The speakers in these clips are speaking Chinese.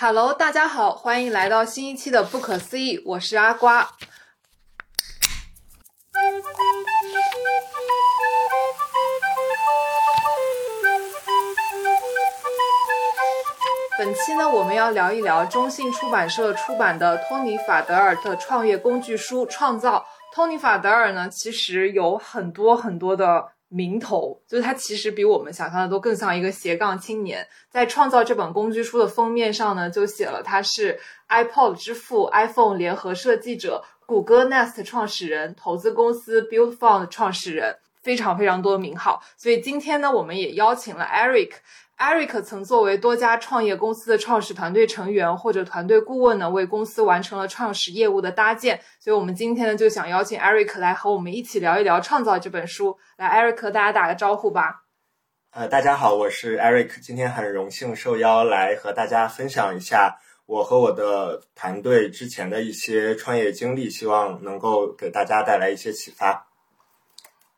Hello，大家好，欢迎来到新一期的不可思议，我是阿瓜。本期呢，我们要聊一聊中信出版社出版的托尼·法德尔的创业工具书《创造》。托尼·法德尔呢，其实有很多很多的。名头就是他，其实比我们想象的都更像一个斜杠青年。在创造这本工具书的封面上呢，就写了他是 iPod 之父、iPhone 联合设计者、谷歌 Nest 创始人、投资公司 Build Fund 创始人，非常非常多名号。所以今天呢，我们也邀请了 Eric。Eric 曾作为多家创业公司的创始团队成员或者团队顾问呢，为公司完成了创始业务的搭建。所以，我们今天呢就想邀请 Eric 来和我们一起聊一聊《创造》这本书。来，Eric 和大家打个招呼吧。呃，大家好，我是 Eric，今天很荣幸受邀来和大家分享一下我和我的团队之前的一些创业经历，希望能够给大家带来一些启发。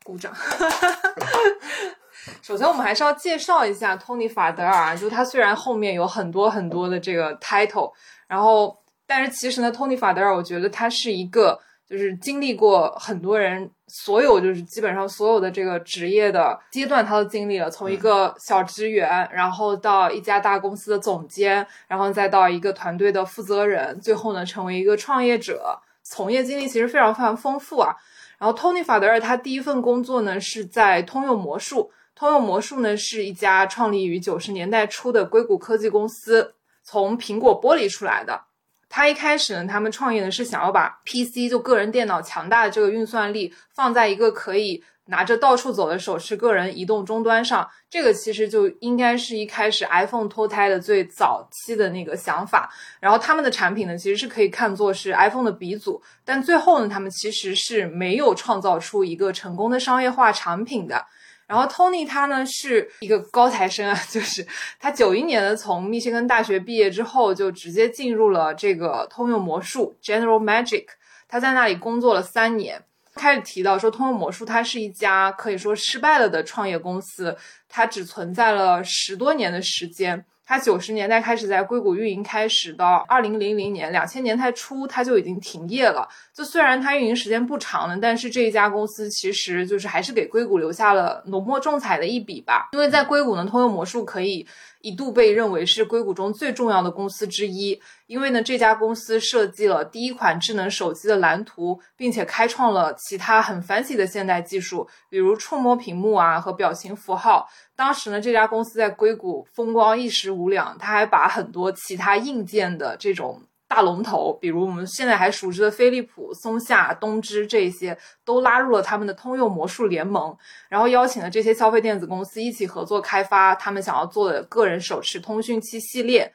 鼓掌。首先，我们还是要介绍一下托尼·法德尔啊，就他虽然后面有很多很多的这个 title，然后，但是其实呢，托尼·法德尔，我觉得他是一个就是经历过很多人所有就是基本上所有的这个职业的阶段，他都经历了，从一个小职员，然后到一家大公司的总监，然后再到一个团队的负责人，最后呢，成为一个创业者，从业经历其实非常非常丰富啊。然后，托尼·法德尔他第一份工作呢是在通用魔术。通用魔术呢是一家创立于九十年代初的硅谷科技公司，从苹果剥离出来的。他一开始呢，他们创业呢是想要把 PC 就个人电脑强大的这个运算力放在一个可以拿着到处走的手持个人移动终端上。这个其实就应该是一开始 iPhone 脱胎的最早期的那个想法。然后他们的产品呢，其实是可以看作是 iPhone 的鼻祖。但最后呢，他们其实是没有创造出一个成功的商业化产品的。然后 Tony 他呢是一个高材生啊，就是他九一年的从密歇根大学毕业之后，就直接进入了这个通用魔术 General Magic，他在那里工作了三年。开始提到说，通用魔术它是一家可以说失败了的创业公司，它只存在了十多年的时间。它九十年代开始在硅谷运营，开始到二零零零年两千年代初，它就已经停业了。就虽然它运营时间不长了，但是这一家公司其实就是还是给硅谷留下了浓墨重彩的一笔吧。因为在硅谷呢，通用魔术可以。一度被认为是硅谷中最重要的公司之一，因为呢，这家公司设计了第一款智能手机的蓝图，并且开创了其他很繁体的现代技术，比如触摸屏幕啊和表情符号。当时呢，这家公司在硅谷风光一时无两，他还把很多其他硬件的这种。大龙头，比如我们现在还熟知的飞利浦、松下、东芝这些，都拉入了他们的通用魔术联盟，然后邀请了这些消费电子公司一起合作开发他们想要做的个人手持通讯器系列。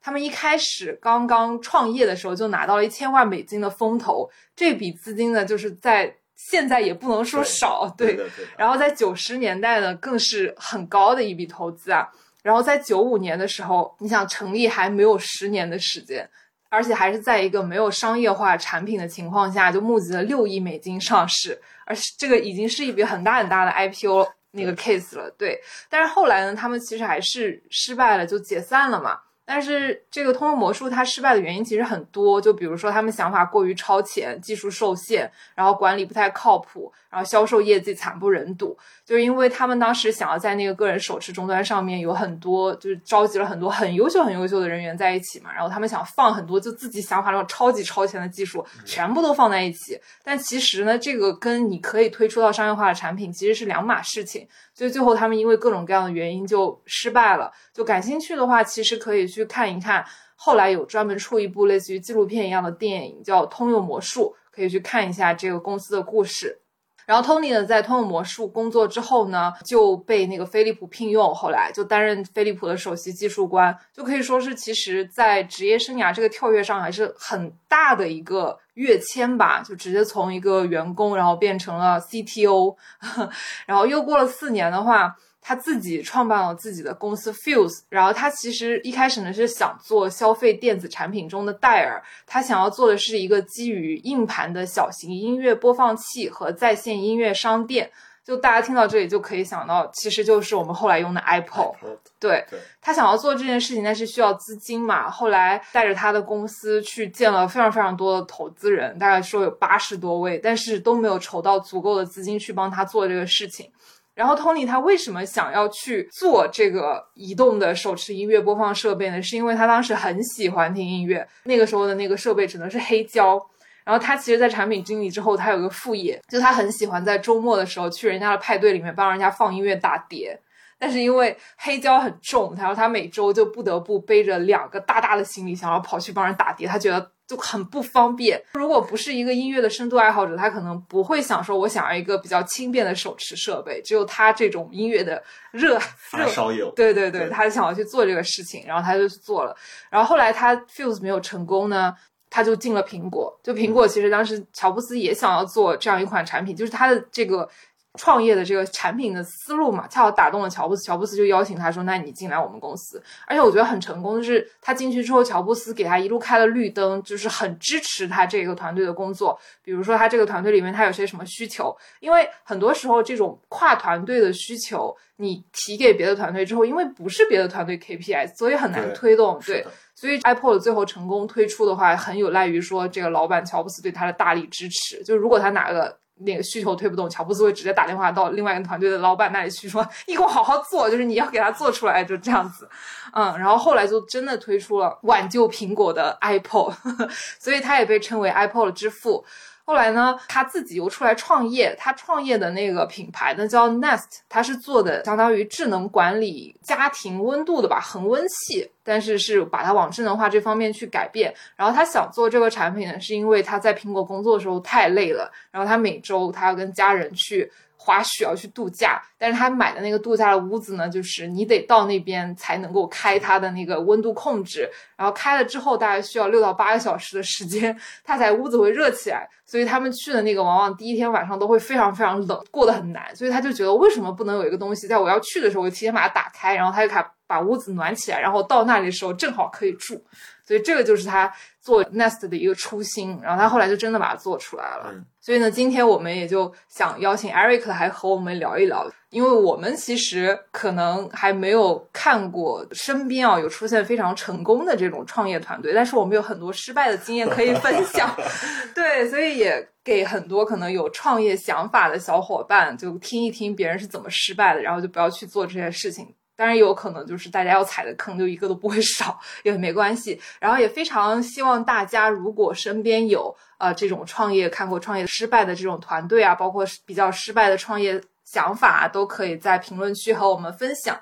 他们一开始刚刚创业的时候就拿到了一千万美金的风投，这笔资金呢，就是在现在也不能说少，对。然后在九十年代呢，更是很高的一笔投资啊。然后在九五年的时候，你想成立还没有十年的时间。而且还是在一个没有商业化产品的情况下，就募集了六亿美金上市，而这个已经是一笔很大很大的 IPO 那个 case 了。对，但是后来呢，他们其实还是失败了，就解散了嘛。但是这个通用魔术它失败的原因其实很多，就比如说他们想法过于超前，技术受限，然后管理不太靠谱，然后销售业绩惨不忍睹。就是因为他们当时想要在那个个人手持终端上面有很多，就是召集了很多很优秀、很优秀的人员在一起嘛，然后他们想放很多就自己想法那种超级超前的技术，全部都放在一起。但其实呢，这个跟你可以推出到商业化的产品其实是两码事情。所以最后他们因为各种各样的原因就失败了。就感兴趣的话，其实可以去看一看，后来有专门出一部类似于纪录片一样的电影，叫《通用魔术》，可以去看一下这个公司的故事。然后 Tony 呢，在通用魔术工作之后呢，就被那个飞利浦聘用，后来就担任飞利浦的首席技术官，就可以说是其实在职业生涯这个跳跃上还是很大的一个跃迁吧，就直接从一个员工，然后变成了 CTO，然后又过了四年的话。他自己创办了自己的公司 Fuse，然后他其实一开始呢是想做消费电子产品中的戴尔，他想要做的是一个基于硬盘的小型音乐播放器和在线音乐商店，就大家听到这里就可以想到，其实就是我们后来用的 Apple。对对，他想要做这件事情，但是需要资金嘛。后来带着他的公司去见了非常非常多的投资人，大概说有八十多位，但是都没有筹到足够的资金去帮他做这个事情。然后 Tony 他为什么想要去做这个移动的手持音乐播放设备呢？是因为他当时很喜欢听音乐，那个时候的那个设备只能是黑胶。然后他其实，在产品经理之后，他有个副业，就他很喜欢在周末的时候去人家的派对里面帮人家放音乐打碟。但是因为黑胶很重，然后他每周就不得不背着两个大大的行李箱，然后跑去帮人打碟，他觉得就很不方便。如果不是一个音乐的深度爱好者，他可能不会想说，我想要一个比较轻便的手持设备。只有他这种音乐的热热烧友，对对对，他想要去做这个事情，然后他就去做了。然后后来他 Fuse 没有成功呢。他就进了苹果，就苹果其实当时乔布斯也想要做这样一款产品，就是他的这个创业的这个产品的思路嘛，恰好打动了乔布斯，乔布斯就邀请他说：“那你进来我们公司。”而且我觉得很成功，就是他进去之后，乔布斯给他一路开了绿灯，就是很支持他这个团队的工作。比如说他这个团队里面他有些什么需求，因为很多时候这种跨团队的需求，你提给别的团队之后，因为不是别的团队 KPI，所以很难推动。对。所以 Apple 最后成功推出的话，很有赖于说这个老板乔布斯对他的大力支持。就如果他哪个那个需求推不动，乔布斯会直接打电话到另外一个团队的老板那里去说：“你给我好好做，就是你要给他做出来。”就这样子，嗯，然后后来就真的推出了挽救苹果的 Apple，所以他也被称为 Apple 之父。后来呢，他自己又出来创业。他创业的那个品牌呢叫 Nest，他是做的相当于智能管理家庭温度的吧，恒温器。但是是把它往智能化这方面去改变。然后他想做这个产品呢，是因为他在苹果工作的时候太累了，然后他每周他要跟家人去。滑雪要去度假，但是他买的那个度假的屋子呢，就是你得到那边才能够开它的那个温度控制，然后开了之后大概需要六到八个小时的时间，它才屋子会热起来。所以他们去的那个往往第一天晚上都会非常非常冷，过得很难。所以他就觉得为什么不能有一个东西，在我要去的时候，我提前把它打开，然后他就开把屋子暖起来，然后到那里的时候正好可以住。所以这个就是他做 Nest 的一个初心，然后他后来就真的把它做出来了。所以呢，今天我们也就想邀请 Eric 来和我们聊一聊，因为我们其实可能还没有看过身边啊有出现非常成功的这种创业团队，但是我们有很多失败的经验可以分享。对，所以也给很多可能有创业想法的小伙伴就听一听别人是怎么失败的，然后就不要去做这些事情。当然有可能就是大家要踩的坑就一个都不会 少，也没关系。然后也非常希望大家如果身边有呃这种创业看过创业失败的这种团队啊，包括比较失败的创业想法，都可以在评论区和我们分享。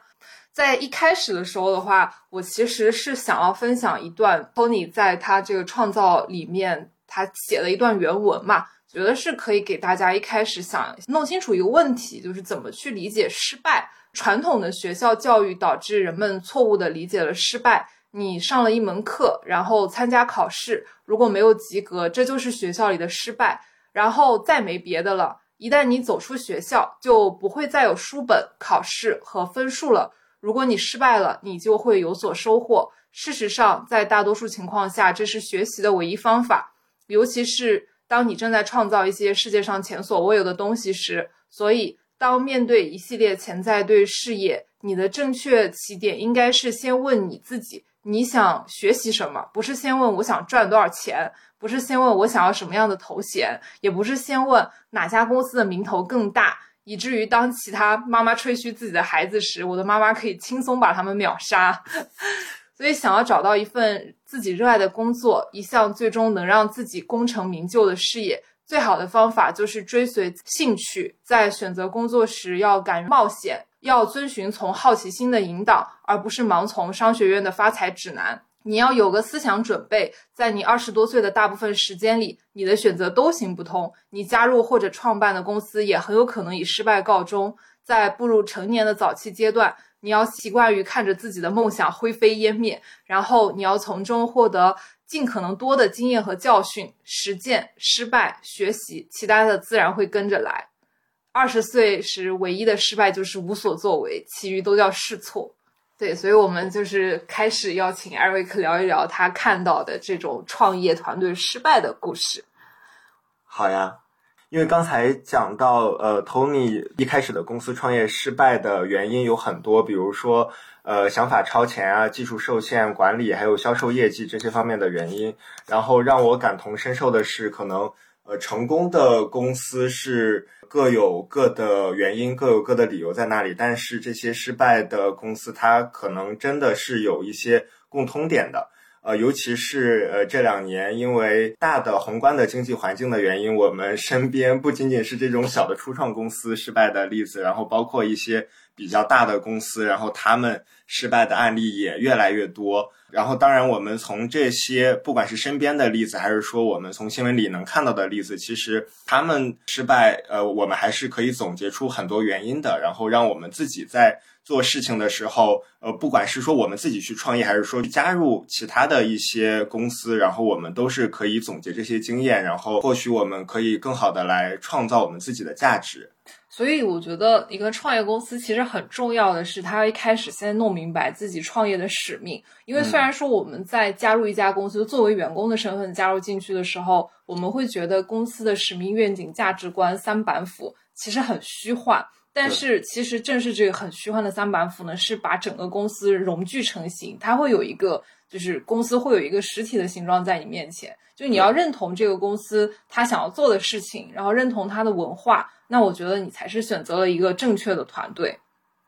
在一开始的时候的话，我其实是想要分享一段 Tony 在他这个创造里面他写了一段原文嘛，觉得是可以给大家一开始想弄清楚一个问题，就是怎么去理解失败。传统的学校教育导致人们错误的理解了失败。你上了一门课，然后参加考试，如果没有及格，这就是学校里的失败。然后再没别的了。一旦你走出学校，就不会再有书本、考试和分数了。如果你失败了，你就会有所收获。事实上，在大多数情况下，这是学习的唯一方法，尤其是当你正在创造一些世界上前所未有的东西时。所以。当面对一系列潜在对事业，你的正确起点应该是先问你自己：你想学习什么？不是先问我想赚多少钱，不是先问我想要什么样的头衔，也不是先问哪家公司的名头更大，以至于当其他妈妈吹嘘自己的孩子时，我的妈妈可以轻松把他们秒杀。所以，想要找到一份自己热爱的工作，一项最终能让自己功成名就的事业。最好的方法就是追随兴趣，在选择工作时要敢于冒险，要遵循从好奇心的引导，而不是盲从商学院的发财指南。你要有个思想准备，在你二十多岁的大部分时间里，你的选择都行不通。你加入或者创办的公司也很有可能以失败告终。在步入成年的早期阶段，你要习惯于看着自己的梦想灰飞烟灭，然后你要从中获得。尽可能多的经验和教训，实践、失败、学习，其他的自然会跟着来。二十岁时唯一的失败就是无所作为，其余都叫试错。对，所以我们就是开始邀请艾瑞克聊一聊他看到的这种创业团队失败的故事。好呀，因为刚才讲到，呃，Tony 一开始的公司创业失败的原因有很多，比如说，呃，想法超前啊，技术受限，管理还有销售业绩这些方面的原因。然后让我感同身受的是，可能，呃，成功的公司是各有各的原因，各有各的理由在那里，但是这些失败的公司，它可能真的是有一些共通点的。呃，尤其是呃这两年，因为大的宏观的经济环境的原因，我们身边不仅仅是这种小的初创公司失败的例子，然后包括一些比较大的公司，然后他们失败的案例也越来越多。然后，当然，我们从这些不管是身边的例子，还是说我们从新闻里能看到的例子，其实他们失败，呃，我们还是可以总结出很多原因的，然后让我们自己在。做事情的时候，呃，不管是说我们自己去创业，还是说加入其他的一些公司，然后我们都是可以总结这些经验，然后或许我们可以更好的来创造我们自己的价值。所以我觉得一个创业公司其实很重要的是，他一开始先弄明白自己创业的使命。因为虽然说我们在加入一家公司，作为员工的身份加入进去的时候，我们会觉得公司的使命、愿景、价值观三板斧其实很虚幻。但是其实正是这个很虚幻的三板斧呢，是把整个公司融聚成型。它会有一个，就是公司会有一个实体的形状在你面前。就你要认同这个公司它想要做的事情，然后认同它的文化，那我觉得你才是选择了一个正确的团队。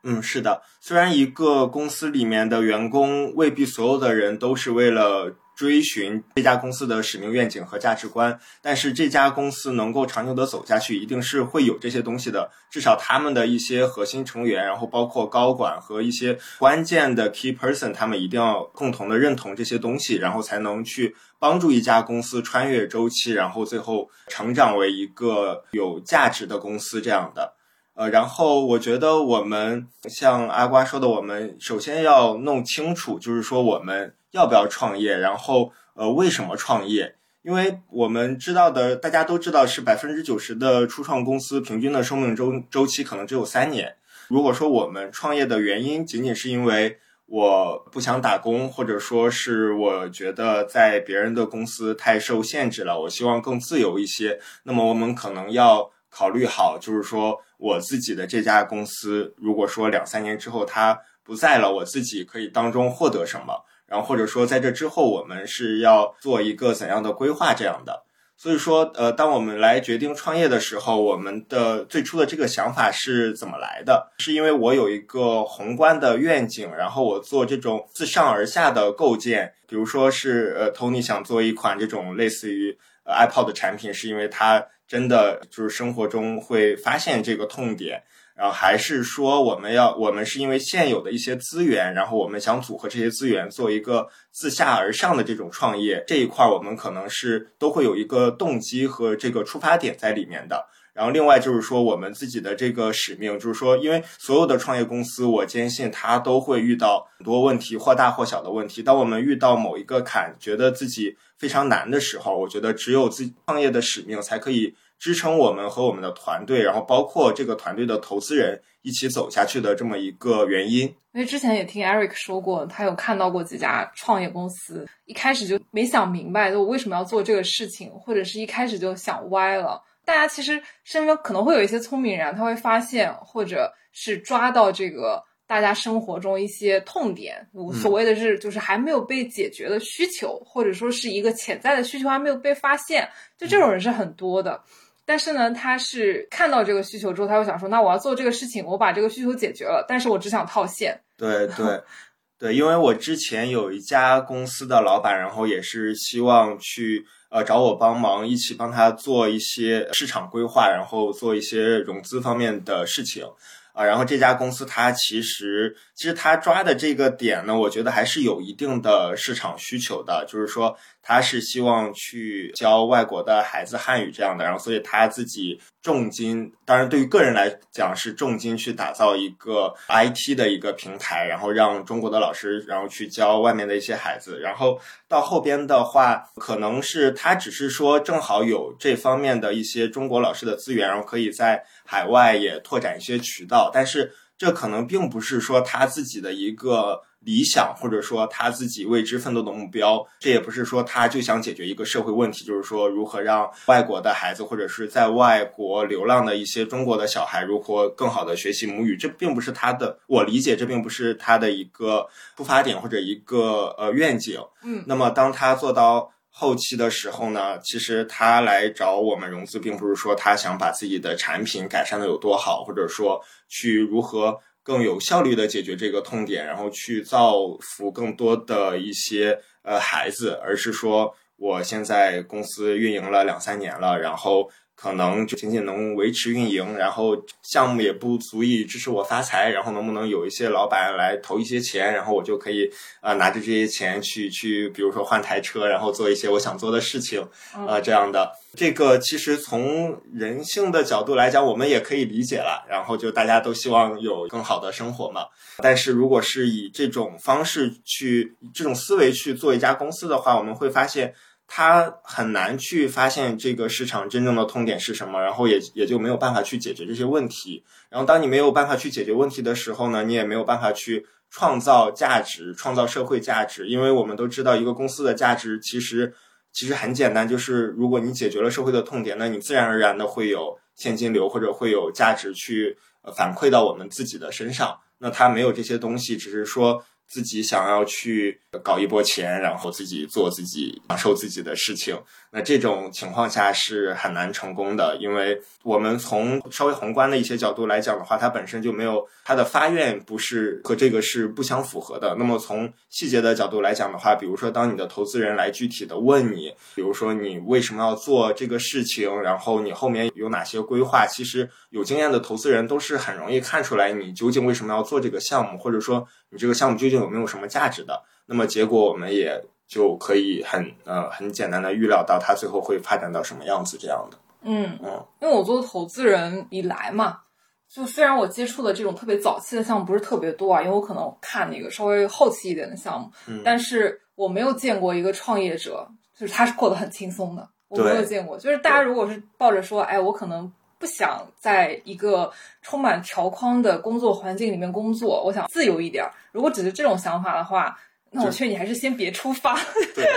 嗯，是的。虽然一个公司里面的员工未必所有的人都是为了。追寻这家公司的使命、愿景和价值观，但是这家公司能够长久的走下去，一定是会有这些东西的。至少他们的一些核心成员，然后包括高管和一些关键的 key person，他们一定要共同的认同这些东西，然后才能去帮助一家公司穿越周期，然后最后成长为一个有价值的公司这样的。呃，然后我觉得我们像阿瓜说的，我们首先要弄清楚，就是说我们。要不要创业？然后，呃，为什么创业？因为我们知道的，大家都知道是百分之九十的初创公司平均的生命周周期可能只有三年。如果说我们创业的原因仅仅是因为我不想打工，或者说是我觉得在别人的公司太受限制了，我希望更自由一些，那么我们可能要考虑好，就是说我自己的这家公司，如果说两三年之后它不在了，我自己可以当中获得什么？然后或者说在这之后，我们是要做一个怎样的规划这样的？所以说，呃，当我们来决定创业的时候，我们的最初的这个想法是怎么来的？是因为我有一个宏观的愿景，然后我做这种自上而下的构建。比如说是呃，Tony 想做一款这种类似于呃 iPod 的产品，是因为他真的就是生活中会发现这个痛点。然后还是说，我们要我们是因为现有的一些资源，然后我们想组合这些资源做一个自下而上的这种创业这一块，我们可能是都会有一个动机和这个出发点在里面的。然后另外就是说，我们自己的这个使命，就是说，因为所有的创业公司，我坚信它都会遇到很多问题，或大或小的问题。当我们遇到某一个坎，觉得自己非常难的时候，我觉得只有自己创业的使命才可以。支撑我们和我们的团队，然后包括这个团队的投资人一起走下去的这么一个原因。因为之前也听 Eric 说过，他有看到过几家创业公司，一开始就没想明白，就我为什么要做这个事情，或者是一开始就想歪了。大家其实身边可能会有一些聪明人，他会发现，或者是抓到这个大家生活中一些痛点，所谓的是就是还没有被解决的需求，或者说是一个潜在的需求还没有被发现，就这种人是很多的。但是呢，他是看到这个需求之后，他会想说：“那我要做这个事情，我把这个需求解决了。”但是我只想套现。对对 对，因为我之前有一家公司的老板，然后也是希望去呃找我帮忙，一起帮他做一些市场规划，然后做一些融资方面的事情啊。然后这家公司它其实其实他抓的这个点呢，我觉得还是有一定的市场需求的，就是说。他是希望去教外国的孩子汉语这样的，然后所以他自己重金，当然对于个人来讲是重金去打造一个 IT 的一个平台，然后让中国的老师然后去教外面的一些孩子，然后到后边的话，可能是他只是说正好有这方面的一些中国老师的资源，然后可以在海外也拓展一些渠道，但是这可能并不是说他自己的一个。理想，或者说他自己为之奋斗的目标。这也不是说他就想解决一个社会问题，就是说如何让外国的孩子或者是在外国流浪的一些中国的小孩如何更好的学习母语。这并不是他的，我理解这并不是他的一个出发点或者一个呃愿景。嗯，那么当他做到。后期的时候呢，其实他来找我们融资，并不是说他想把自己的产品改善的有多好，或者说去如何更有效率的解决这个痛点，然后去造福更多的一些呃孩子，而是说我现在公司运营了两三年了，然后。可能就仅仅能维持运营，然后项目也不足以支持我发财，然后能不能有一些老板来投一些钱，然后我就可以啊拿着这些钱去去，比如说换台车，然后做一些我想做的事情，啊这样的。这个其实从人性的角度来讲，我们也可以理解了。然后就大家都希望有更好的生活嘛。但是如果是以这种方式去这种思维去做一家公司的话，我们会发现。他很难去发现这个市场真正的痛点是什么，然后也也就没有办法去解决这些问题。然后当你没有办法去解决问题的时候呢，你也没有办法去创造价值、创造社会价值。因为我们都知道，一个公司的价值其实其实很简单，就是如果你解决了社会的痛点，那你自然而然的会有现金流或者会有价值去反馈到我们自己的身上。那他没有这些东西，只是说。自己想要去搞一波钱，然后自己做自己享受自己的事情，那这种情况下是很难成功的，因为我们从稍微宏观的一些角度来讲的话，它本身就没有它的发愿不是和这个是不相符合的。那么从细节的角度来讲的话，比如说当你的投资人来具体的问你，比如说你为什么要做这个事情，然后你后面有哪些规划，其实有经验的投资人都是很容易看出来你究竟为什么要做这个项目，或者说。你这个项目究竟有没有什么价值的？那么结果我们也就可以很呃很简单的预料到它最后会发展到什么样子这样的。嗯嗯，因为我做投资人以来嘛，就虽然我接触的这种特别早期的项目不是特别多啊，因为我可能看那个稍微后期一点的项目，但是我没有见过一个创业者就是他是过得很轻松的，我没有见过。就是大家如果是抱着说，哎，我可能。不想在一个充满条框的工作环境里面工作，我想自由一点。如果只是这种想法的话，那我劝你还是先别出发。对，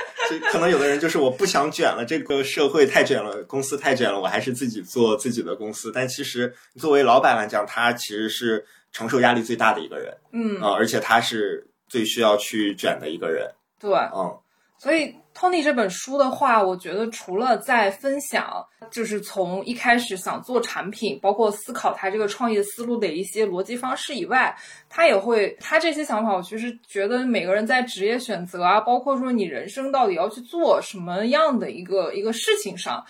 可能有的人就是我不想卷了，这个社会太卷了，公司太卷了，我还是自己做自己的公司。但其实作为老板来讲，他其实是承受压力最大的一个人。嗯啊，而且他是最需要去卷的一个人。对，嗯。所以，Tony 这本书的话，我觉得除了在分享，就是从一开始想做产品，包括思考他这个创业思路的一些逻辑方式以外，他也会他这些想法，我其实觉得每个人在职业选择啊，包括说你人生到底要去做什么样的一个一个事情上。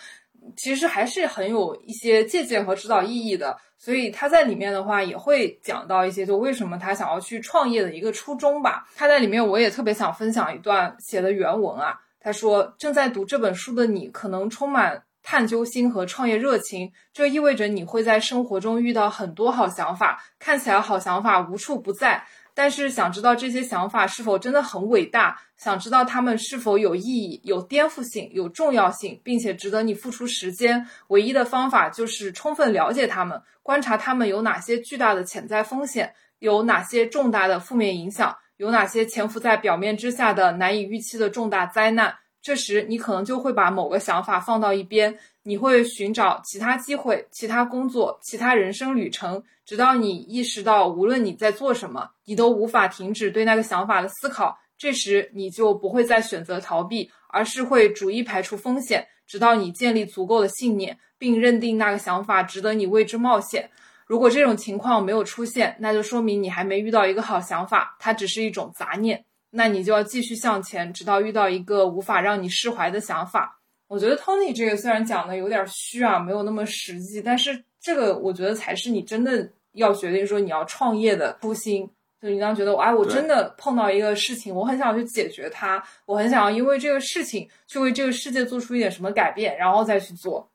其实还是很有一些借鉴和指导意义的，所以他在里面的话也会讲到一些，就为什么他想要去创业的一个初衷吧。他在里面我也特别想分享一段写的原文啊，他说：“正在读这本书的你，可能充满探究心和创业热情，这意味着你会在生活中遇到很多好想法，看起来好想法无处不在。”但是想知道这些想法是否真的很伟大，想知道他们是否有意义、有颠覆性、有重要性，并且值得你付出时间。唯一的方法就是充分了解他们，观察他们有哪些巨大的潜在风险，有哪些重大的负面影响，有哪些潜伏在表面之下的难以预期的重大灾难。这时，你可能就会把某个想法放到一边，你会寻找其他机会、其他工作、其他人生旅程，直到你意识到，无论你在做什么，你都无法停止对那个想法的思考。这时，你就不会再选择逃避，而是会逐一排除风险，直到你建立足够的信念，并认定那个想法值得你为之冒险。如果这种情况没有出现，那就说明你还没遇到一个好想法，它只是一种杂念。那你就要继续向前，直到遇到一个无法让你释怀的想法。我觉得 Tony 这个虽然讲的有点虚啊，没有那么实际，但是这个我觉得才是你真的要决定说你要创业的初心。就你当觉得，哎，我真的碰到一个事情，我很想去解决它，我很想要因为这个事情去为这个世界做出一点什么改变，然后再去做。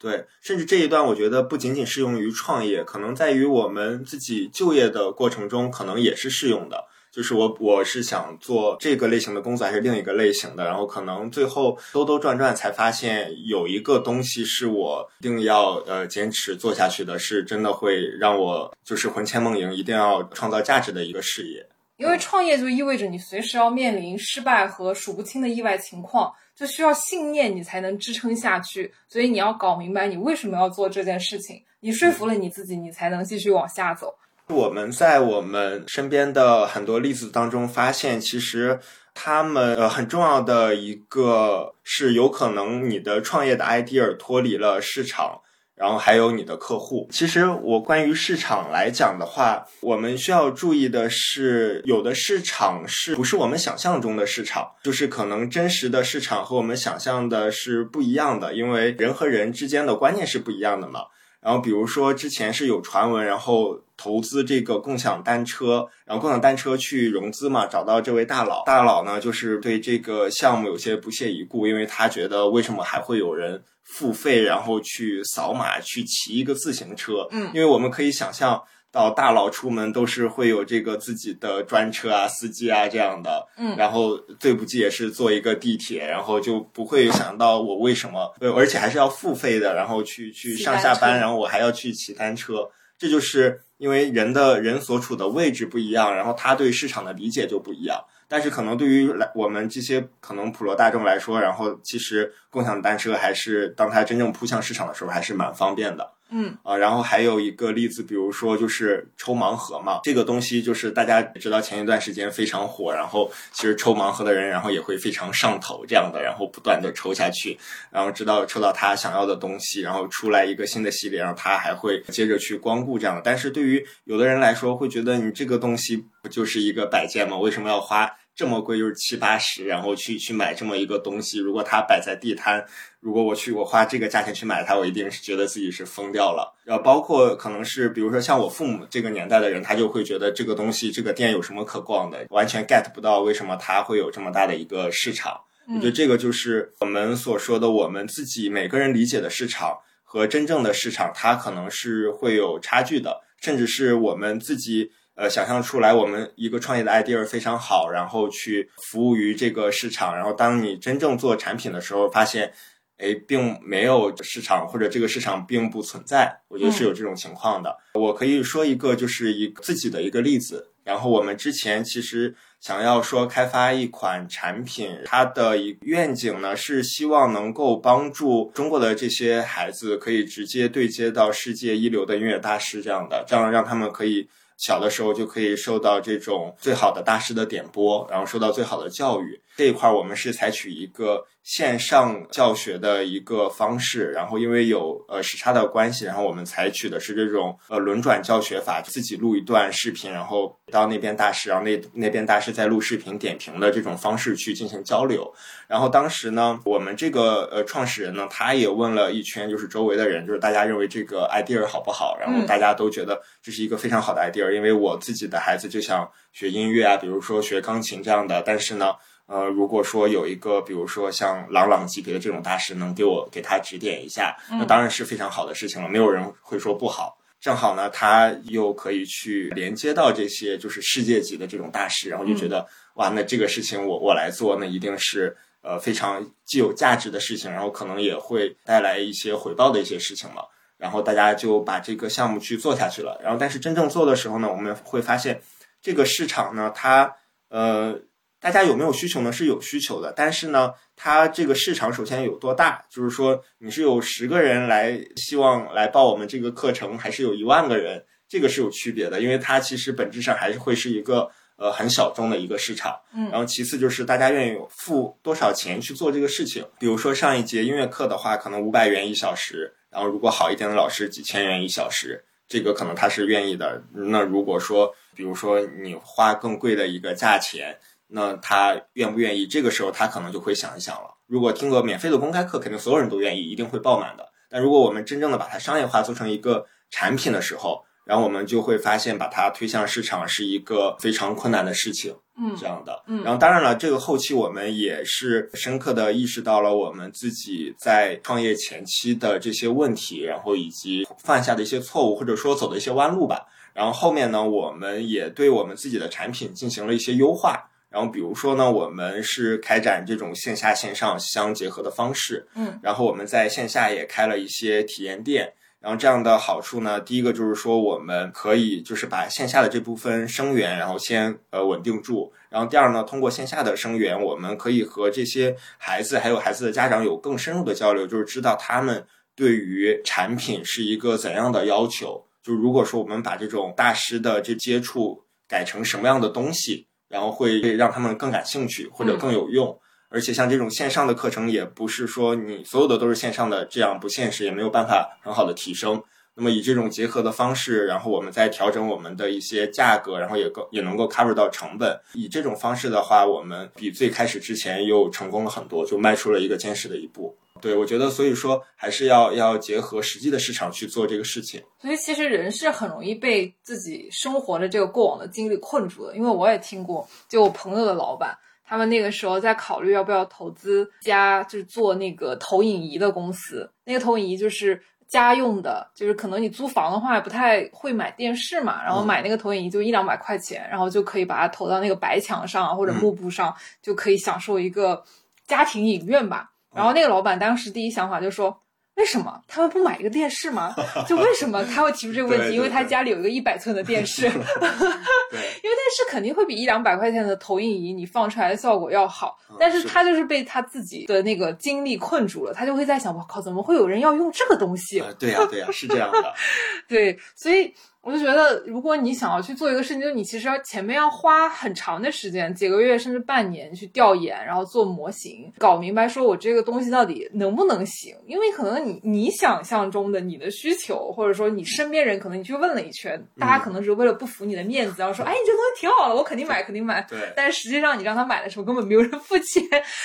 对，甚至这一段我觉得不仅仅适用于创业，可能在于我们自己就业的过程中，可能也是适用的。就是我，我是想做这个类型的工作，还是另一个类型的？然后可能最后兜兜转转才发现，有一个东西是我一定要呃坚持做下去的，是真的会让我就是魂牵梦萦，一定要创造价值的一个事业。因为创业就意味着你随时要面临失败和数不清的意外情况，就需要信念你才能支撑下去。所以你要搞明白你为什么要做这件事情，你说服了你自己，你才能继续往下走。我们在我们身边的很多例子当中发现，其实他们呃很重要的一个是有可能你的创业的 idea 脱离了市场。然后还有你的客户。其实我关于市场来讲的话，我们需要注意的是，有的市场是不是我们想象中的市场？就是可能真实的市场和我们想象的是不一样的，因为人和人之间的观念是不一样的嘛。然后比如说之前是有传闻，然后投资这个共享单车，然后共享单车去融资嘛，找到这位大佬，大佬呢就是对这个项目有些不屑一顾，因为他觉得为什么还会有人。付费，然后去扫码去骑一个自行车，嗯，因为我们可以想象到大佬出门都是会有这个自己的专车啊、司机啊这样的，嗯，然后最不济也是坐一个地铁，然后就不会想到我为什么，而且还是要付费的，然后去去上下班，然后我还要去骑单车，这就是因为人的人所处的位置不一样，然后他对市场的理解就不一样。但是可能对于来我们这些可能普罗大众来说，然后其实共享单车还是当它真正扑向市场的时候，还是蛮方便的。嗯啊，然后还有一个例子，比如说就是抽盲盒嘛，这个东西就是大家知道前一段时间非常火，然后其实抽盲盒的人，然后也会非常上头这样的，然后不断的抽下去，然后直到抽到他想要的东西，然后出来一个新的系列，然后他还会接着去光顾这样的。但是对于有的人来说，会觉得你这个东西不就是一个摆件吗？为什么要花？这么贵就是七八十，然后去去买这么一个东西，如果它摆在地摊，如果我去我花这个价钱去买它，我一定是觉得自己是疯掉了。然后包括可能是比如说像我父母这个年代的人，他就会觉得这个东西这个店有什么可逛的，完全 get 不到为什么它会有这么大的一个市场。我觉得这个就是我们所说的我们自己每个人理解的市场和真正的市场，它可能是会有差距的，甚至是我们自己。呃，想象出来，我们一个创业的 idea 非常好，然后去服务于这个市场，然后当你真正做产品的时候，发现，哎，并没有市场，或者这个市场并不存在。我觉得是有这种情况的。我可以说一个，就是一自己的一个例子。然后我们之前其实想要说开发一款产品，它的一愿景呢是希望能够帮助中国的这些孩子可以直接对接到世界一流的音乐大师这样的，这样让他们可以。小的时候就可以受到这种最好的大师的点拨，然后受到最好的教育。这一块我们是采取一个线上教学的一个方式，然后因为有呃时差的关系，然后我们采取的是这种呃轮转教学法，自己录一段视频，然后到那边大师，然后那那边大师再录视频点评的这种方式去进行交流。然后当时呢，我们这个呃创始人呢，他也问了一圈，就是周围的人，就是大家认为这个 idea 好不好？然后大家都觉得这是一个非常好的 idea，因为我自己的孩子就想学音乐啊，比如说学钢琴这样的，但是呢。呃，如果说有一个，比如说像朗朗级别的这种大师能给我给他指点一下，那当然是非常好的事情了，没有人会说不好。正好呢，他又可以去连接到这些就是世界级的这种大师，然后就觉得哇，那这个事情我我来做，那一定是呃非常既有价值的事情，然后可能也会带来一些回报的一些事情嘛。然后大家就把这个项目去做下去了。然后但是真正做的时候呢，我们会发现这个市场呢，它呃。大家有没有需求呢？是有需求的，但是呢，它这个市场首先有多大？就是说，你是有十个人来希望来报我们这个课程，还是有一万个人？这个是有区别的，因为它其实本质上还是会是一个呃很小众的一个市场。嗯，然后其次就是大家愿意付多少钱去做这个事情。比如说上一节音乐课的话，可能五百元一小时，然后如果好一点的老师几千元一小时，这个可能他是愿意的。那如果说，比如说你花更贵的一个价钱。那他愿不愿意？这个时候他可能就会想一想了。如果听个免费的公开课，肯定所有人都愿意，一定会爆满的。但如果我们真正的把它商业化，做成一个产品的时候，然后我们就会发现，把它推向市场是一个非常困难的事情。嗯，这样的。嗯，然后当然了，这个后期我们也是深刻的意识到了我们自己在创业前期的这些问题，然后以及犯下的一些错误，或者说走的一些弯路吧。然后后面呢，我们也对我们自己的产品进行了一些优化。然后，比如说呢，我们是开展这种线下线上相结合的方式，嗯，然后我们在线下也开了一些体验店，然后这样的好处呢，第一个就是说我们可以就是把线下的这部分生源，然后先呃稳定住。然后第二呢，通过线下的生源，我们可以和这些孩子还有孩子的家长有更深入的交流，就是知道他们对于产品是一个怎样的要求。就如果说我们把这种大师的这接触改成什么样的东西，然后会让他们更感兴趣或者更有用。而且像这种线上的课程，也不是说你所有的都是线上的，这样不现实，也没有办法很好的提升。那么以这种结合的方式，然后我们再调整我们的一些价格，然后也够也能够 cover 到成本。以这种方式的话，我们比最开始之前又成功了很多，就迈出了一个坚实的一步。对我觉得，所以说还是要要结合实际的市场去做这个事情。所以其实人是很容易被自己生活的这个过往的经历困住的，因为我也听过，就我朋友的老板。他们那个时候在考虑要不要投资家，就是做那个投影仪的公司。那个投影仪就是家用的，就是可能你租房的话不太会买电视嘛，然后买那个投影仪就一两百块钱，然后就可以把它投到那个白墙上或者幕布上，就可以享受一个家庭影院吧。然后那个老板当时第一想法就说。为什么他们不买一个电视吗？就为什么他会提出这个问题？因为他家里有一个一百寸的电视 因为电视肯定会比一两百块钱的投影仪你放出来的效果要好。但是他就是被他自己的那个经历困住了，他就会在想：我靠，怎么会有人要用这个东西？对呀，对呀，是这样的。对，所以。我就觉得，如果你想要去做一个事情，就你其实要前面要花很长的时间，几个月甚至半年去调研，然后做模型，搞明白说我这个东西到底能不能行。因为可能你你想象中的你的需求，或者说你身边人可能你去问了一圈，大家可能只是为了不服你的面子，然后说，哎，你这东西挺好的，我肯定买，肯定买。对。但是实际上你让他买的时候，根本没有人付钱。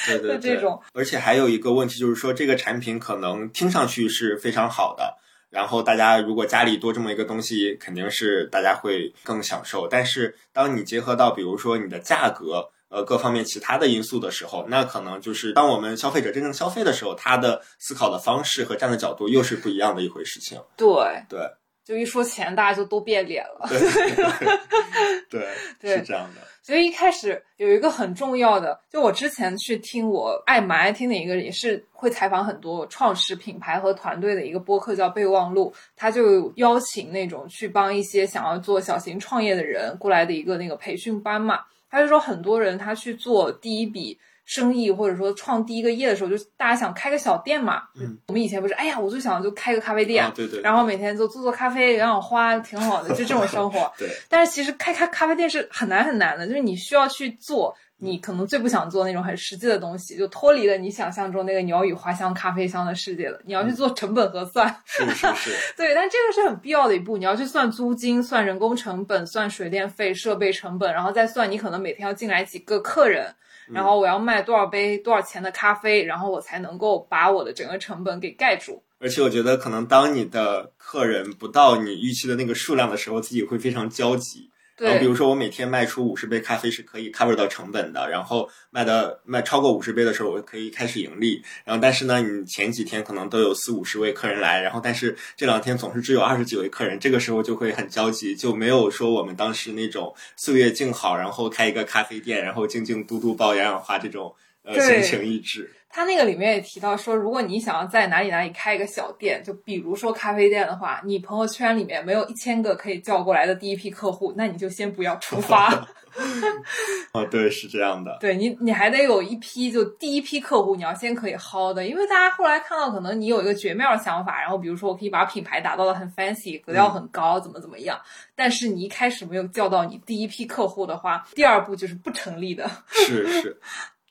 对对对。这种。而且还有一个问题就是说，这个产品可能听上去是非常好的。然后大家如果家里多这么一个东西，肯定是大家会更享受。但是当你结合到比如说你的价格，呃，各方面其他的因素的时候，那可能就是当我们消费者真正消费的时候，他的思考的方式和站的角度又是不一样的一回事情。对对，就一说钱，大家就都变脸了。对对，是这样的。所以一开始有一个很重要的，就我之前去听我爱蛮爱听的一个，也是会采访很多创始品牌和团队的一个播客，叫备忘录。他就邀请那种去帮一些想要做小型创业的人过来的一个那个培训班嘛。他就说很多人他去做第一笔。生意或者说创第一个业的时候，就大家想开个小店嘛。嗯，我们以前不是，哎呀，我就想就开个咖啡店，对对，然后每天就做做咖啡，养养花，挺好的，就这种生活。对。但是其实开开咖啡店是很难很难的，就是你需要去做你可能最不想做那种很实际的东西，就脱离了你想象中那个鸟语花香、咖啡香的世界了。你要去做成本核算。是是是。对，但这个是很必要的一步，你要去算租金、算人工成本、算水电费、设备成本，然后再算你可能每天要进来几个客人。然后我要卖多少杯多少钱的咖啡，然后我才能够把我的整个成本给盖住。而且我觉得，可能当你的客人不到你预期的那个数量的时候，自己会非常焦急。然后比如说，我每天卖出五十杯咖啡是可以 cover 到成本的，然后卖的卖超过五十杯的时候，我可以开始盈利。然后但是呢，你前几天可能都有四五十位客人来，然后但是这两天总是只有二十几位客人，这个时候就会很焦急，就没有说我们当时那种岁月静好，然后开一个咖啡店，然后静静嘟嘟抱养养花这种呃心情逸致。他那个里面也提到说，如果你想要在哪里哪里开一个小店，就比如说咖啡店的话，你朋友圈里面没有一千个可以叫过来的第一批客户，那你就先不要出发。哦，对，是这样的。对你，你还得有一批就第一批客户，你要先可以薅的，因为大家后来看到可能你有一个绝妙想法，然后比如说我可以把品牌打造的很 fancy，格调很高，怎么怎么样，但是你一开始没有叫到你第一批客户的话，第二步就是不成立的。是是。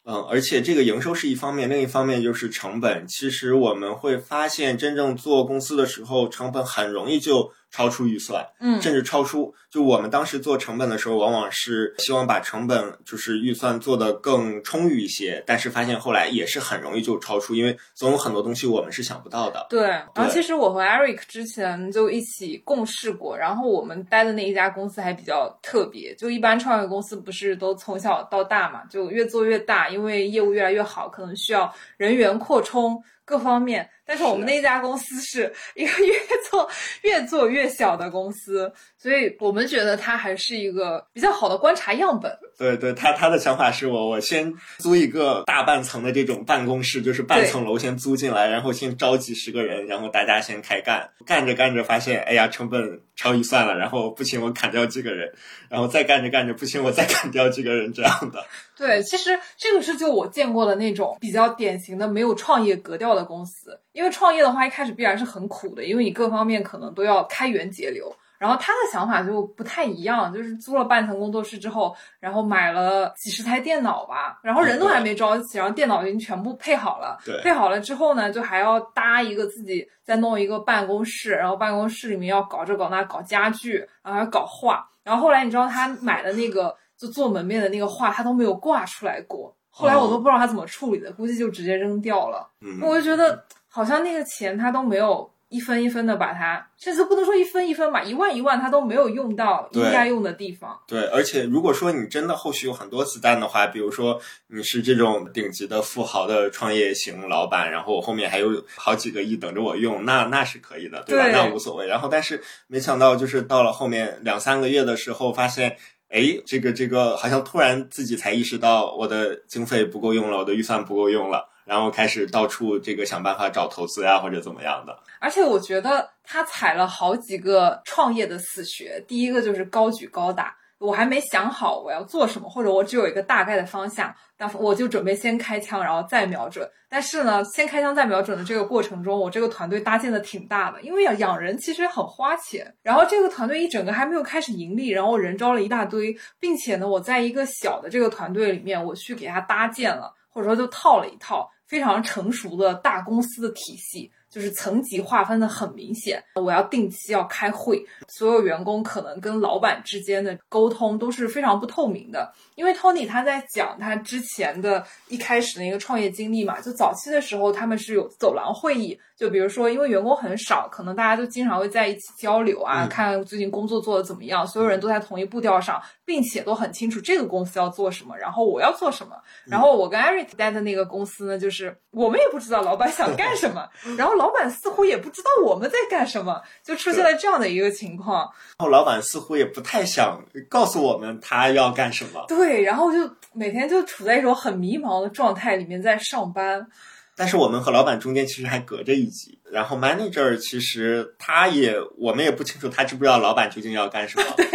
嗯，而且这个营收是一方面，另一方面就是成本。其实我们会发现，真正做公司的时候，成本很容易就。超出预算，嗯，甚至超出。就我们当时做成本的时候，往往是希望把成本就是预算做得更充裕一些，但是发现后来也是很容易就超出，因为总有很多东西我们是想不到的。对，然后其实我和 Eric 之前就一起共事过，然后我们待的那一家公司还比较特别，就一般创业公司不是都从小到大嘛，就越做越大，因为业务越来越好，可能需要人员扩充。各方面，但是我们那家公司是一个 越做越做越小的公司，所以我们觉得他还是一个比较好的观察样本。对对，他他的想法是我我先租一个大半层的这种办公室，就是半层楼先租进来，然后先招几十个人，然后大家先开干，干着干着发现，哎呀，成本超预算了，然后不行，我砍掉几个人，然后再干着干着不行，我再砍掉几个人，这样的。对，其实这个是就我见过的那种比较典型的没有创业格调的公司，因为创业的话一开始必然是很苦的，因为你各方面可能都要开源节流。然后他的想法就不太一样，就是租了半层工作室之后，然后买了几十台电脑吧，然后人都还没招齐，然后电脑已经全部配好了。对，配好了之后呢，就还要搭一个自己再弄一个办公室，然后办公室里面要搞这搞那，搞家具，然后还要搞画。然后后来你知道他买的那个就做门面的那个画，他都没有挂出来过。后来我都不知道他怎么处理的，估计就直接扔掉了。嗯，我就觉得好像那个钱他都没有。一分一分的把它，甚至不能说一分一分吧，一万一万它都没有用到应该用的地方。对，而且如果说你真的后续有很多子弹的话，比如说你是这种顶级的富豪的创业型老板，然后我后面还有好几个亿等着我用，那那是可以的，对吧？那无所谓。然后，但是没想到就是到了后面两三个月的时候，发现，哎，这个这个好像突然自己才意识到我的经费不够用了，我的预算不够用了。然后开始到处这个想办法找投资呀，或者怎么样的。而且我觉得他踩了好几个创业的死穴。第一个就是高举高打，我还没想好我要做什么，或者我只有一个大概的方向，但我就准备先开枪，然后再瞄准。但是呢，先开枪再瞄准的这个过程中，我这个团队搭建的挺大的，因为养养人其实很花钱。然后这个团队一整个还没有开始盈利，然后人招了一大堆，并且呢，我在一个小的这个团队里面，我去给他搭建了，或者说就套了一套。非常成熟的大公司的体系。就是层级划分的很明显，我要定期要开会，所有员工可能跟老板之间的沟通都是非常不透明的。因为 Tony 他在讲他之前的一开始的一个创业经历嘛，就早期的时候他们是有走廊会议，就比如说因为员工很少，可能大家都经常会在一起交流啊，看最近工作做的怎么样，所有人都在同一步调上，并且都很清楚这个公司要做什么，然后我要做什么。然后我跟 Eric 待的那个公司呢，就是我们也不知道老板想干什么，然后老。老板似乎也不知道我们在干什么，就出现了这样的一个情况。然后老板似乎也不太想告诉我们他要干什么。对，然后就每天就处在一种很迷茫的状态里面在上班。但是我们和老板中间其实还隔着一级。然后 manager 其实他也我们也不清楚他知不知道老板究竟要干什么。对。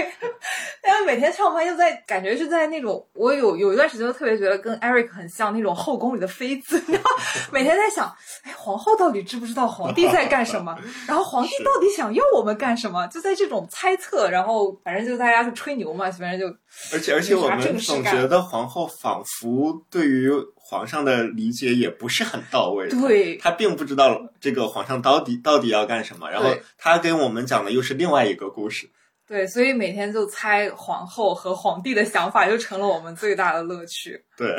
但是每天上班又在感觉是在那种，我有有一段时间特别觉得跟 Eric 很像那种后宫里的妃子，然后每天在想，哎，皇后到底知不知道皇帝在干什么？然后皇帝到底想要我们干什么？就在这种猜测，然后反正就大家就吹牛嘛，反正就。而且而且我们总觉得皇后仿佛对于皇上的理解也不是很到位，对，她并不知道这个皇上到底到底要干什么，然后她跟我们讲的又是另外一个故事。对，所以每天就猜皇后和皇帝的想法，就成了我们最大的乐趣。对，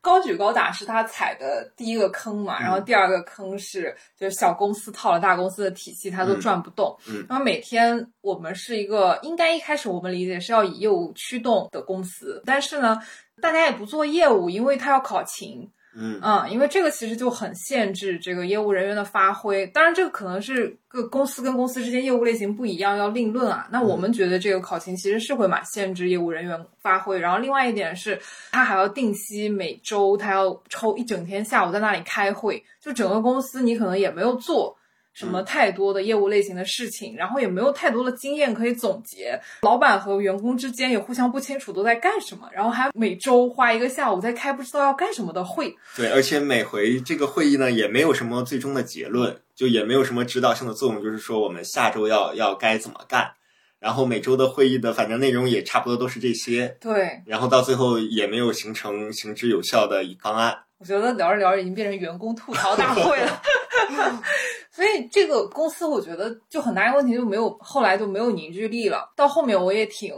高举高打是他踩的第一个坑嘛，然后第二个坑是就是小公司套了大公司的体系，他都转不动。嗯，然后每天我们是一个应该一开始我们理解是要以业务驱动的公司，但是呢，大家也不做业务，因为他要考勤。嗯因为这个其实就很限制这个业务人员的发挥。当然，这个可能是各公司跟公司之间业务类型不一样，要另论啊。那我们觉得这个考勤其实是会蛮限制业务人员发挥。然后另外一点是，他还要定期每周他要抽一整天下午在那里开会，就整个公司你可能也没有做。什么太多的业务类型的事情，然后也没有太多的经验可以总结，老板和员工之间也互相不清楚都在干什么，然后还每周花一个下午在开不知道要干什么的会。对，而且每回这个会议呢，也没有什么最终的结论，就也没有什么指导性的作用，就是说我们下周要要该怎么干。然后每周的会议的反正内容也差不多都是这些。对。然后到最后也没有形成行之有效的方案。我觉得聊着聊着已经变成员工吐槽大会了。所以这个公司我觉得就很大一个问题就没有后来就没有凝聚力了。到后面我也挺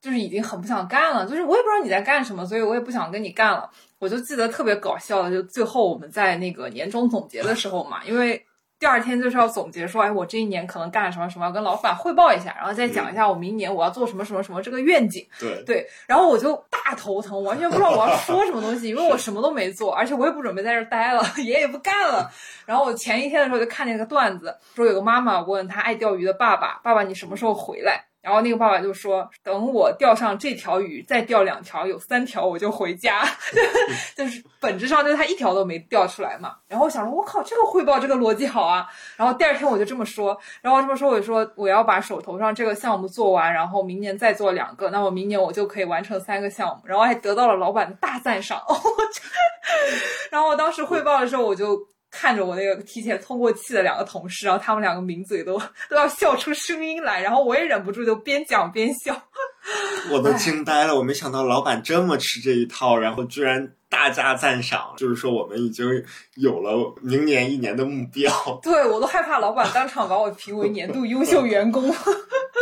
就是已经很不想干了，就是我也不知道你在干什么，所以我也不想跟你干了。我就记得特别搞笑的，就最后我们在那个年终总结的时候嘛，因为。第二天就是要总结说，哎，我这一年可能干了什么什么，要跟老板汇报一下，然后再讲一下我明年我要做什么什么什么这个愿景。对对，然后我就大头疼，完全不知道我要说什么东西，因为我什么都没做，而且我也不准备在这待了，爷也不干了。然后我前一天的时候就看见一个段子，说有个妈妈问他爱钓鱼的爸爸：“爸爸，你什么时候回来？”然后那个爸爸就说：“等我钓上这条鱼，再钓两条，有三条我就回家。”就是本质上就是他一条都没钓出来嘛。然后我想说：“我靠，这个汇报这个逻辑好啊！”然后第二天我就这么说，然后这么说我就说我要把手头上这个项目做完，然后明年再做两个，那么明年我就可以完成三个项目，然后还得到了老板的大赞赏。然后我当时汇报的时候，我就。看着我那个提前通过气的两个同事，然后他们两个抿嘴都都要笑出声音来，然后我也忍不住就边讲边笑。我都惊呆了，我没想到老板这么吃这一套，然后居然大加赞赏，就是说我们已经有了明年一年的目标。对我都害怕老板当场把我评为年度优秀员工。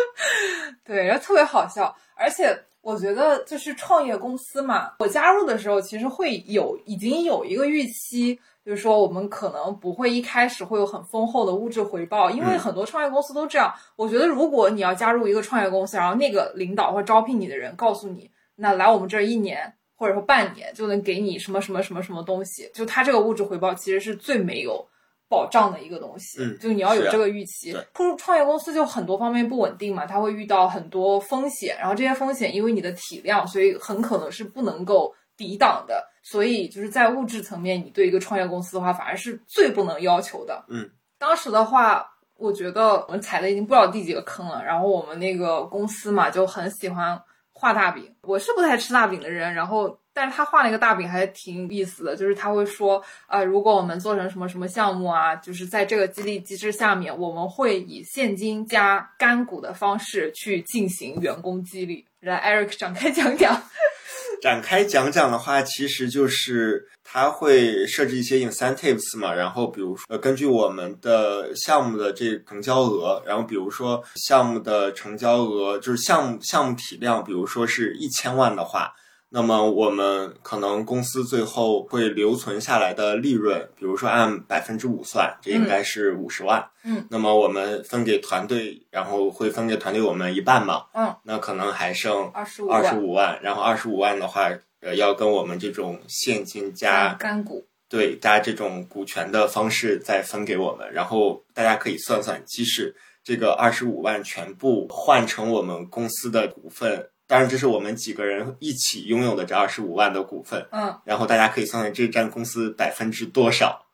对，然后特别好笑，而且我觉得就是创业公司嘛，我加入的时候其实会有已经有一个预期。就是说，我们可能不会一开始会有很丰厚的物质回报，因为很多创业公司都这样。我觉得，如果你要加入一个创业公司，然后那个领导或招聘你的人告诉你，那来我们这儿一年或者说半年就能给你什么什么什么什么东西，就他这个物质回报其实是最没有保障的一个东西。嗯，就你要有这个预期。创业公司就很多方面不稳定嘛，他会遇到很多风险，然后这些风险因为你的体量，所以很可能是不能够抵挡的。所以就是在物质层面，你对一个创业公司的话，反而是最不能要求的。嗯，当时的话，我觉得我们踩的已经不知道第几个坑了。然后我们那个公司嘛，就很喜欢画大饼。我是不太吃大饼的人，然后但是他画那个大饼还挺有意思的，就是他会说，呃，如果我们做成什么什么项目啊，就是在这个激励机制下面，我们会以现金加干股的方式去进行员工激励。来，Eric 展开讲讲。展开讲讲的话，其实就是他会设置一些 incentives 嘛，然后比如说，根据我们的项目的这成交额，然后比如说项目的成交额就是项目项目体量，比如说是一千万的话。那么我们可能公司最后会留存下来的利润，比如说按百分之五算，这应该是五十万。嗯，那么我们分给团队，然后会分给团队我们一半嘛？嗯，那可能还剩二十五二十五万，然后二十五万的话，呃，要跟我们这种现金加干股，对，加这种股权的方式再分给我们，然后大家可以算算，即使这个二十五万全部换成我们公司的股份。当然，这是我们几个人一起拥有的这二十五万的股份。嗯，然后大家可以算算这占公司百分之多少？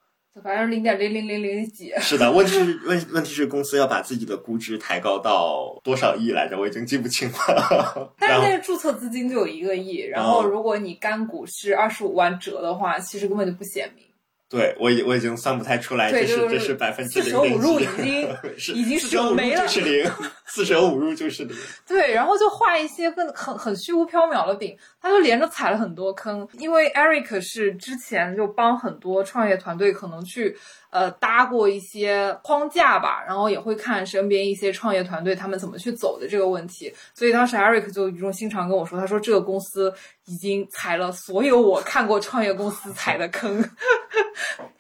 反正零点零零零零几。是的，问题是问问题是公司要把自己的估值抬高到多少亿来着？我已经记不清了。但是那个注册资金就有一个亿，然后如果你干股是二十五万折的话，其实根本就不显明。对我已我已经算不太出来，这是这是百分之零 四舍五入已经已经舍没了，是零，四舍五入就是零。对，然后就画一些更很很虚无缥缈的饼，他就连着踩了很多坑。因为 Eric 是之前就帮很多创业团队可能去。呃，搭过一些框架吧，然后也会看身边一些创业团队他们怎么去走的这个问题。所以当时 Eric 就语重心长跟我说：“他说这个公司已经踩了所有我看过创业公司踩的坑。”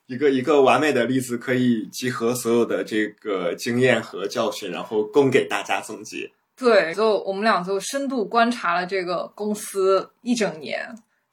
一个一个完美的例子，可以集合所有的这个经验和教训，然后供给大家总结。对，就我们俩就深度观察了这个公司一整年。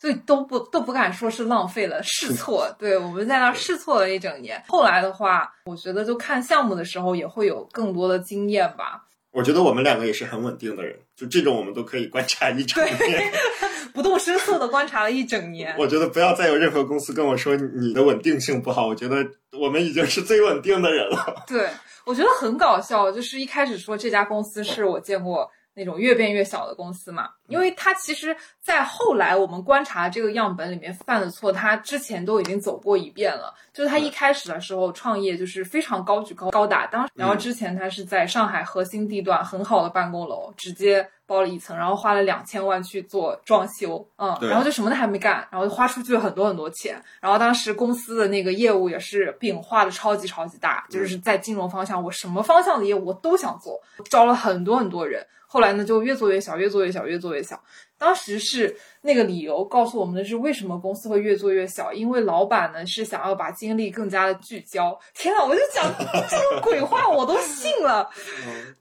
对，都不都不敢说是浪费了试错，对，我们在那试错了一整年。后来的话，我觉得就看项目的时候也会有更多的经验吧。我觉得我们两个也是很稳定的人，就这种我们都可以观察一整年，不动声色的观察了一整年。我觉得不要再有任何公司跟我说你的稳定性不好，我觉得我们已经是最稳定的人了。对，我觉得很搞笑，就是一开始说这家公司是我见过。那种越变越小的公司嘛，因为他其实，在后来我们观察这个样本里面犯的错，他之前都已经走过一遍了。就是他一开始的时候创业就是非常高举高高打，当然后之前他是在上海核心地段很好的办公楼，直接包了一层，然后花了两千万去做装修，嗯，然后就什么都还没干，然后就花出去了很多很多钱。然后当时公司的那个业务也是饼画的超级超级大，就是在金融方向，我什么方向的业务我都想做，招了很多很多人。后来呢，就越做越小，越做越小，越做越小。当时是那个理由告诉我们的是，为什么公司会越做越小？因为老板呢是想要把精力更加的聚焦。天啊，我就讲 这种鬼话，我都信了。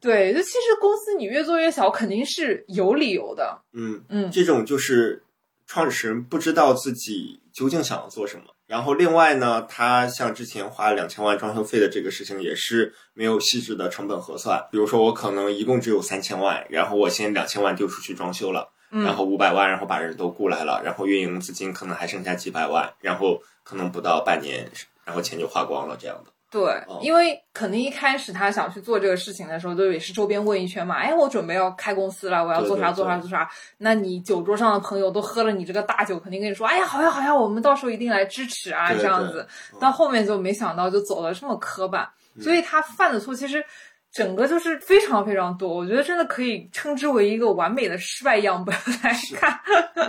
对，就其实公司你越做越小，肯定是有理由的。嗯嗯，这种就是创始人不知道自己究竟想要做什么。然后另外呢，他像之前花两千万装修费的这个事情，也是没有细致的成本核算。比如说，我可能一共只有三千万，然后我先两千万丢出去装修了，然后五百万，然后把人都雇来了，然后运营资金可能还剩下几百万，然后可能不到半年，然后钱就花光了这样的。对，因为肯定一开始他想去做这个事情的时候，都也是周边问一圈嘛。哎，我准备要开公司了，我要做啥做啥做啥。那你酒桌上的朋友都喝了你这个大酒，肯定跟你说，哎呀，好呀好呀，我们到时候一定来支持啊，这样子。到后面就没想到就走的这么磕绊，所以他犯的错其实。整个就是非常非常多，我觉得真的可以称之为一个完美的失败样本来看。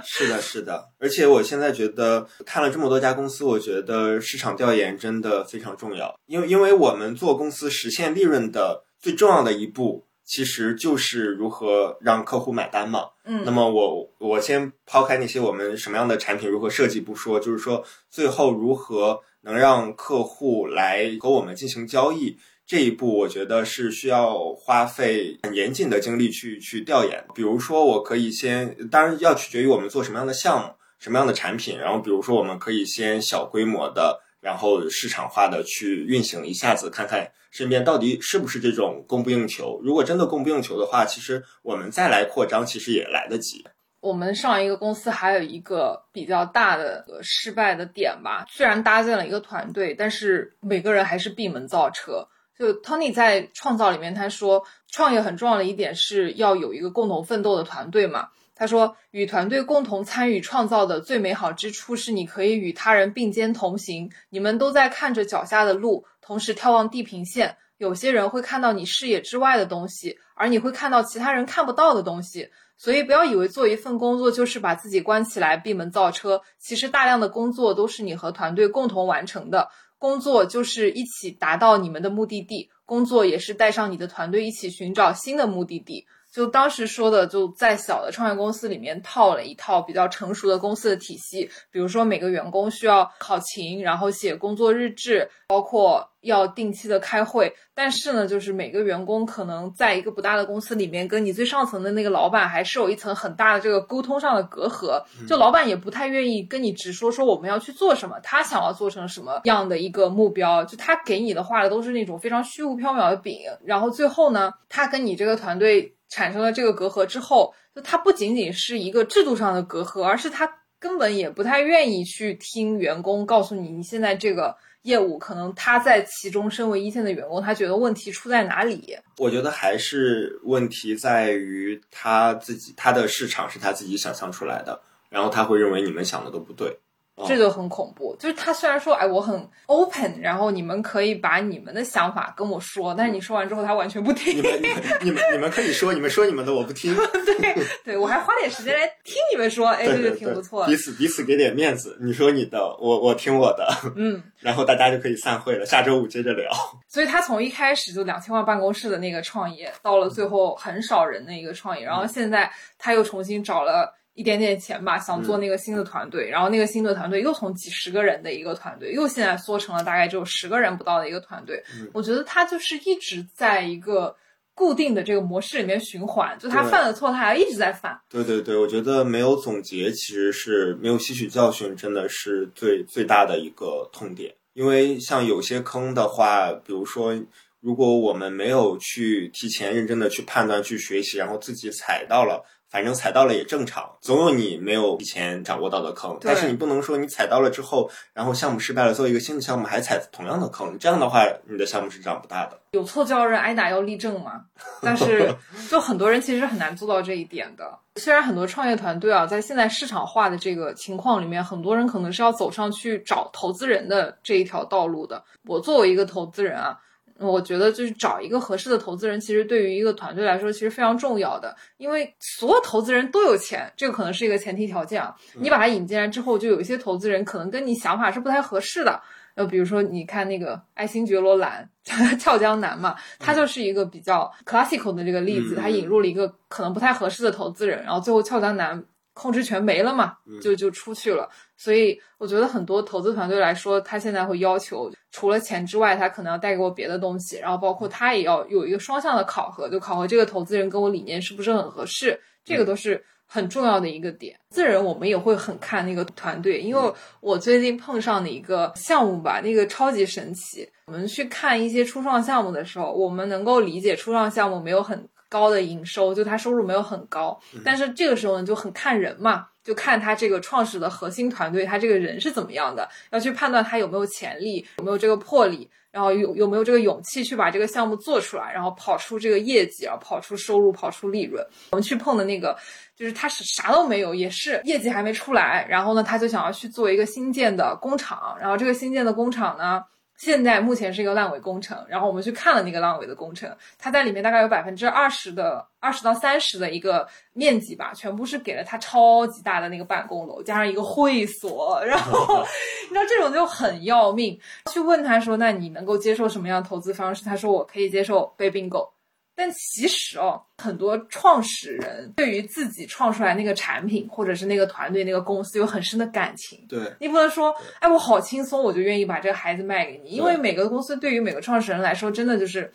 是的，是的，而且我现在觉得看了这么多家公司，我觉得市场调研真的非常重要，因为因为我们做公司实现利润的最重要的一步，其实就是如何让客户买单嘛。嗯，那么我我先抛开那些我们什么样的产品如何设计不说，就是说最后如何能让客户来和我们进行交易。这一步我觉得是需要花费很严谨的精力去去调研。比如说，我可以先，当然要取决于我们做什么样的项目、什么样的产品。然后，比如说，我们可以先小规模的，然后市场化的去运行一下子，看看身边到底是不是这种供不应求。如果真的供不应求的话，其实我们再来扩张，其实也来得及。我们上一个公司还有一个比较大的失败的点吧，虽然搭建了一个团队，但是每个人还是闭门造车。就 Tony 在创造里面，他说创业很重要的一点是要有一个共同奋斗的团队嘛。他说，与团队共同参与创造的最美好之处是，你可以与他人并肩同行，你们都在看着脚下的路，同时眺望地平线。有些人会看到你视野之外的东西，而你会看到其他人看不到的东西。所以，不要以为做一份工作就是把自己关起来闭门造车，其实大量的工作都是你和团队共同完成的。工作就是一起达到你们的目的地，工作也是带上你的团队一起寻找新的目的地。就当时说的，就在小的创业公司里面套了一套比较成熟的公司的体系，比如说每个员工需要考勤，然后写工作日志，包括要定期的开会。但是呢，就是每个员工可能在一个不大的公司里面，跟你最上层的那个老板还是有一层很大的这个沟通上的隔阂。就老板也不太愿意跟你直说说我们要去做什么，他想要做成什么样的一个目标，就他给你的画的都是那种非常虚无缥缈的饼。然后最后呢，他跟你这个团队。产生了这个隔阂之后，就他不仅仅是一个制度上的隔阂，而是他根本也不太愿意去听员工告诉你，你现在这个业务可能他在其中身为一线的员工，他觉得问题出在哪里？我觉得还是问题在于他自己，他的市场是他自己想象出来的，然后他会认为你们想的都不对。这就很恐怖，就是他虽然说，哎，我很 open，然后你们可以把你们的想法跟我说，但是你说完之后，他完全不听。你们、你们、你们、可以说，你们说你们的，我不听。对，对我还花点时间来听你们说，哎，这就挺不错。彼此彼此给点面子，你说你的，我我听我的，嗯，然后大家就可以散会了，下周五接着聊。所以他从一开始就两千万办公室的那个创业，到了最后很少人的一个创业，然后现在他又重新找了。一点点钱吧，想做那个新的团队，然后那个新的团队又从几十个人的一个团队，又现在缩成了大概只有十个人不到的一个团队。我觉得他就是一直在一个固定的这个模式里面循环，就他犯了错，他还一直在犯。对对对，我觉得没有总结，其实是没有吸取教训，真的是最最大的一个痛点。因为像有些坑的话，比如说，如果我们没有去提前认真的去判断、去学习，然后自己踩到了。反正踩到了也正常，总有你没有以前掌握到的坑。但是你不能说你踩到了之后，然后项目失败了，做一个新的项目还踩同样的坑，这样的话你的项目是长不大的。有错就要认，挨打要立正嘛。但是 就很多人其实很难做到这一点的。虽然很多创业团队啊，在现在市场化的这个情况里面，很多人可能是要走上去找投资人的这一条道路的。我作为一个投资人啊。我觉得就是找一个合适的投资人，其实对于一个团队来说，其实非常重要的。因为所有投资人都有钱，这个可能是一个前提条件啊。你把他引进来之后，就有一些投资人可能跟你想法是不太合适的。呃，比如说你看那个爱新觉罗兰、俏江南嘛，他就是一个比较 classical 的这个例子。他引入了一个可能不太合适的投资人，然后最后俏江南。控制权没了嘛，就就出去了。所以我觉得很多投资团队来说，他现在会要求除了钱之外，他可能要带给我别的东西，然后包括他也要有一个双向的考核，就考核这个投资人跟我理念是不是很合适。这个都是很重要的一个点。自人我们也会很看那个团队，因为我最近碰上的一个项目吧，那个超级神奇。我们去看一些初创项目的时候，我们能够理解初创项目没有很高的营收，就它收入没有很高，但是这个时候呢就很看人嘛。就看他这个创始的核心团队，他这个人是怎么样的，要去判断他有没有潜力，有没有这个魄力，然后有有没有这个勇气去把这个项目做出来，然后跑出这个业绩，然后跑出收入，跑出利润。我们去碰的那个，就是他是啥都没有，也是业绩还没出来，然后呢，他就想要去做一个新建的工厂，然后这个新建的工厂呢。现在目前是一个烂尾工程，然后我们去看了那个烂尾的工程，它在里面大概有百分之二十的二十到三十的一个面积吧，全部是给了它超级大的那个办公楼，加上一个会所，然后 你知道这种就很要命。去问他说，那你能够接受什么样的投资方式？他说我可以接受被并购。但其实哦，很多创始人对于自己创出来那个产品，或者是那个团队、那个公司有很深的感情。对你不能说，哎，我好轻松，我就愿意把这个孩子卖给你。因为每个公司对于每个创始人来说，真的就是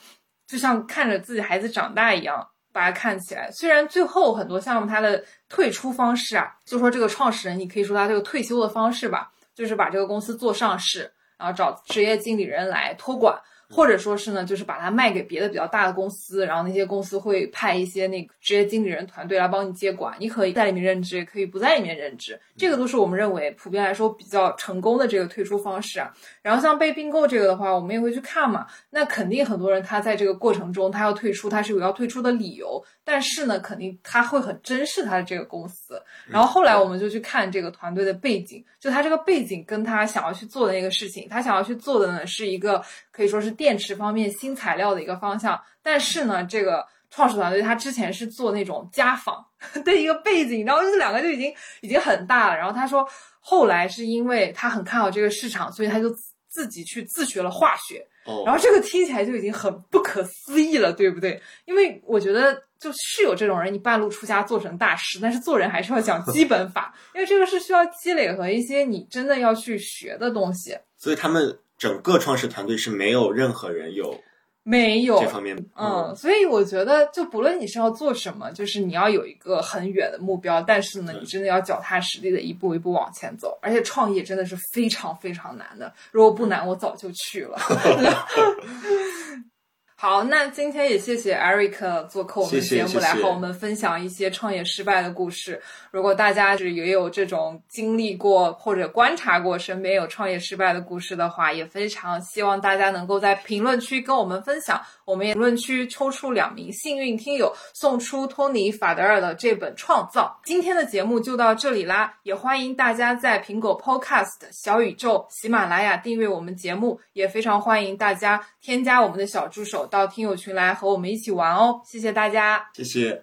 就像看着自己孩子长大一样，把它看起来。虽然最后很多项目它的退出方式啊，就说这个创始人，你可以说他这个退休的方式吧，就是把这个公司做上市，然后找职业经理人来托管。或者说是呢，就是把它卖给别的比较大的公司，然后那些公司会派一些那个职业经理人团队来帮你接管，你可以在里面任职，也可以不在里面任职，这个都是我们认为普遍来说比较成功的这个退出方式啊。然后像被并购这个的话，我们也会去看嘛，那肯定很多人他在这个过程中他要退出，他是有要退出的理由，但是呢，肯定他会很珍视他的这个公司。然后后来我们就去看这个团队的背景，就他这个背景跟他想要去做的那个事情，他想要去做的呢是一个可以说是电池方面新材料的一个方向。但是呢，这个创始团队他之前是做那种家纺 的一个背景，然后这两个就已经已经很大了。然后他说，后来是因为他很看好这个市场，所以他就自己去自学了化学。然后这个听起来就已经很不可思议了，对不对？因为我觉得就是有这种人，你半路出家做成大师，但是做人还是要讲基本法，因为这个是需要积累和一些你真的要去学的东西。所以他们整个创始团队是没有任何人有。没有这方面，嗯，所以我觉得，就不论你是要做什么，就是你要有一个很远的目标，但是呢，你真的要脚踏实地的一步一步往前走。而且创业真的是非常非常难的，如果不难，我早就去了。好，那今天也谢谢 Eric 做客我们节目，来和我们分享一些创业失败的故事。如果大家是也有这种经历过或者观察过身边有创业失败的故事的话，也非常希望大家能够在评论区跟我们分享。我们也评论区抽出两名幸运听友，送出托尼·法德尔的这本《创造》。今天的节目就到这里啦，也欢迎大家在苹果 Podcast、小宇宙、喜马拉雅订阅我们节目，也非常欢迎大家添加我们的小助手到听友群来和我们一起玩哦。谢谢大家，谢谢。